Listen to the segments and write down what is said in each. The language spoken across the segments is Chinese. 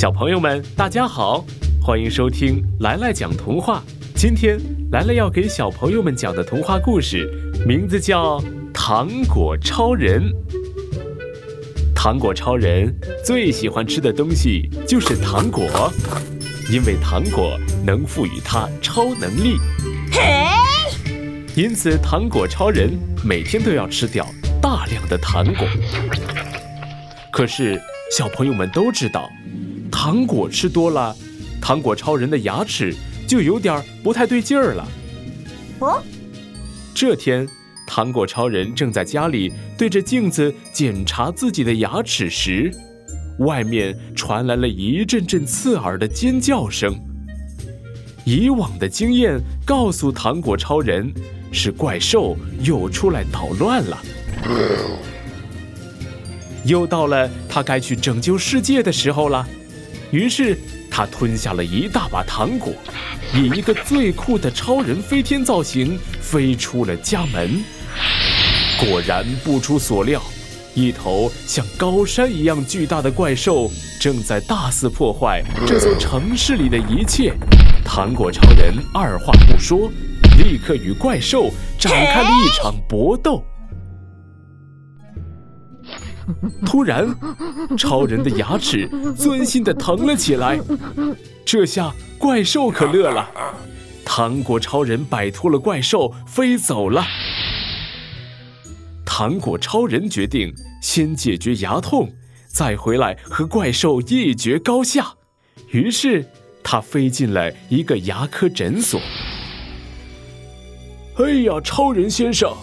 小朋友们，大家好，欢迎收听来来讲童话。今天来来要给小朋友们讲的童话故事，名字叫《糖果超人》。糖果超人最喜欢吃的东西就是糖果，因为糖果能赋予他超能力。嘿，因此糖果超人每天都要吃掉大量的糖果。可是小朋友们都知道。糖果吃多了，糖果超人的牙齿就有点不太对劲儿了。哦，这天，糖果超人正在家里对着镜子检查自己的牙齿时，外面传来了一阵阵刺耳的尖叫声。以往的经验告诉糖果超人，是怪兽又出来捣乱了。又到了他该去拯救世界的时候了。于是他吞下了一大把糖果，以一个最酷的超人飞天造型飞出了家门。果然不出所料，一头像高山一样巨大的怪兽正在大肆破坏这座城市里的一切。糖果超人二话不说，立刻与怪兽展开了一场搏斗。突然，超人的牙齿钻心的疼了起来。这下怪兽可乐了。糖果超人摆脱了怪兽，飞走了。糖果超人决定先解决牙痛，再回来和怪兽一决高下。于是他飞进了一个牙科诊所。哎呀，超人先生，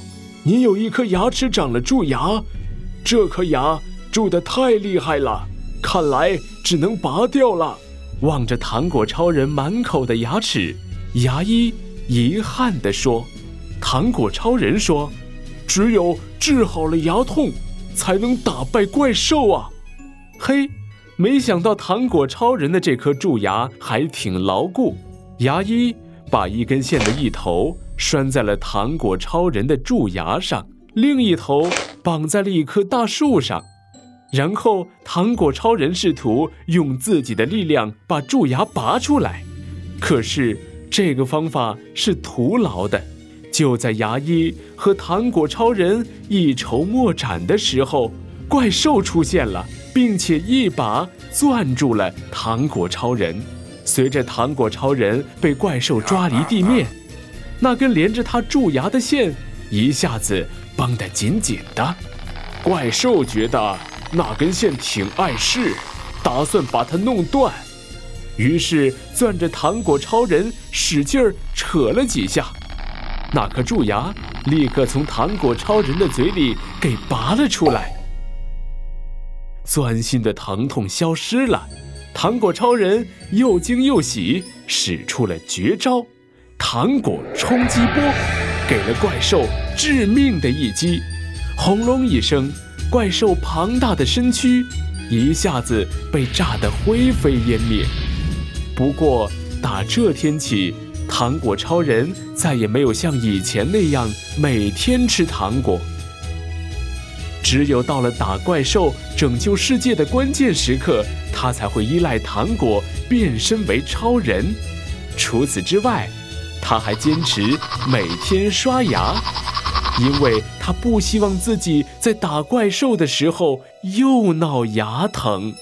您有一颗牙齿长了蛀牙。这颗牙蛀得太厉害了，看来只能拔掉了。望着糖果超人满口的牙齿，牙医遗憾地说：“糖果超人说，只有治好了牙痛，才能打败怪兽啊！”嘿，没想到糖果超人的这颗蛀牙还挺牢固。牙医把一根线的一头拴在了糖果超人的蛀牙上，另一头。绑在了一棵大树上，然后糖果超人试图用自己的力量把蛀牙拔出来，可是这个方法是徒劳的。就在牙医和糖果超人一筹莫展的时候，怪兽出现了，并且一把攥住了糖果超人。随着糖果超人被怪兽抓离地面，那根连着他蛀牙的线一下子。绷得紧紧的，怪兽觉得那根线挺碍事，打算把它弄断，于是攥着糖果超人使劲儿扯了几下，那颗蛀牙立刻从糖果超人的嘴里给拔了出来，钻心的疼痛消失了，糖果超人又惊又喜，使出了绝招——糖果冲击波。给了怪兽致命的一击，轰隆一声，怪兽庞大的身躯一下子被炸得灰飞烟灭。不过，打这天起，糖果超人再也没有像以前那样每天吃糖果。只有到了打怪兽、拯救世界的关键时刻，他才会依赖糖果变身为超人。除此之外，他还坚持每天刷牙，因为他不希望自己在打怪兽的时候又闹牙疼。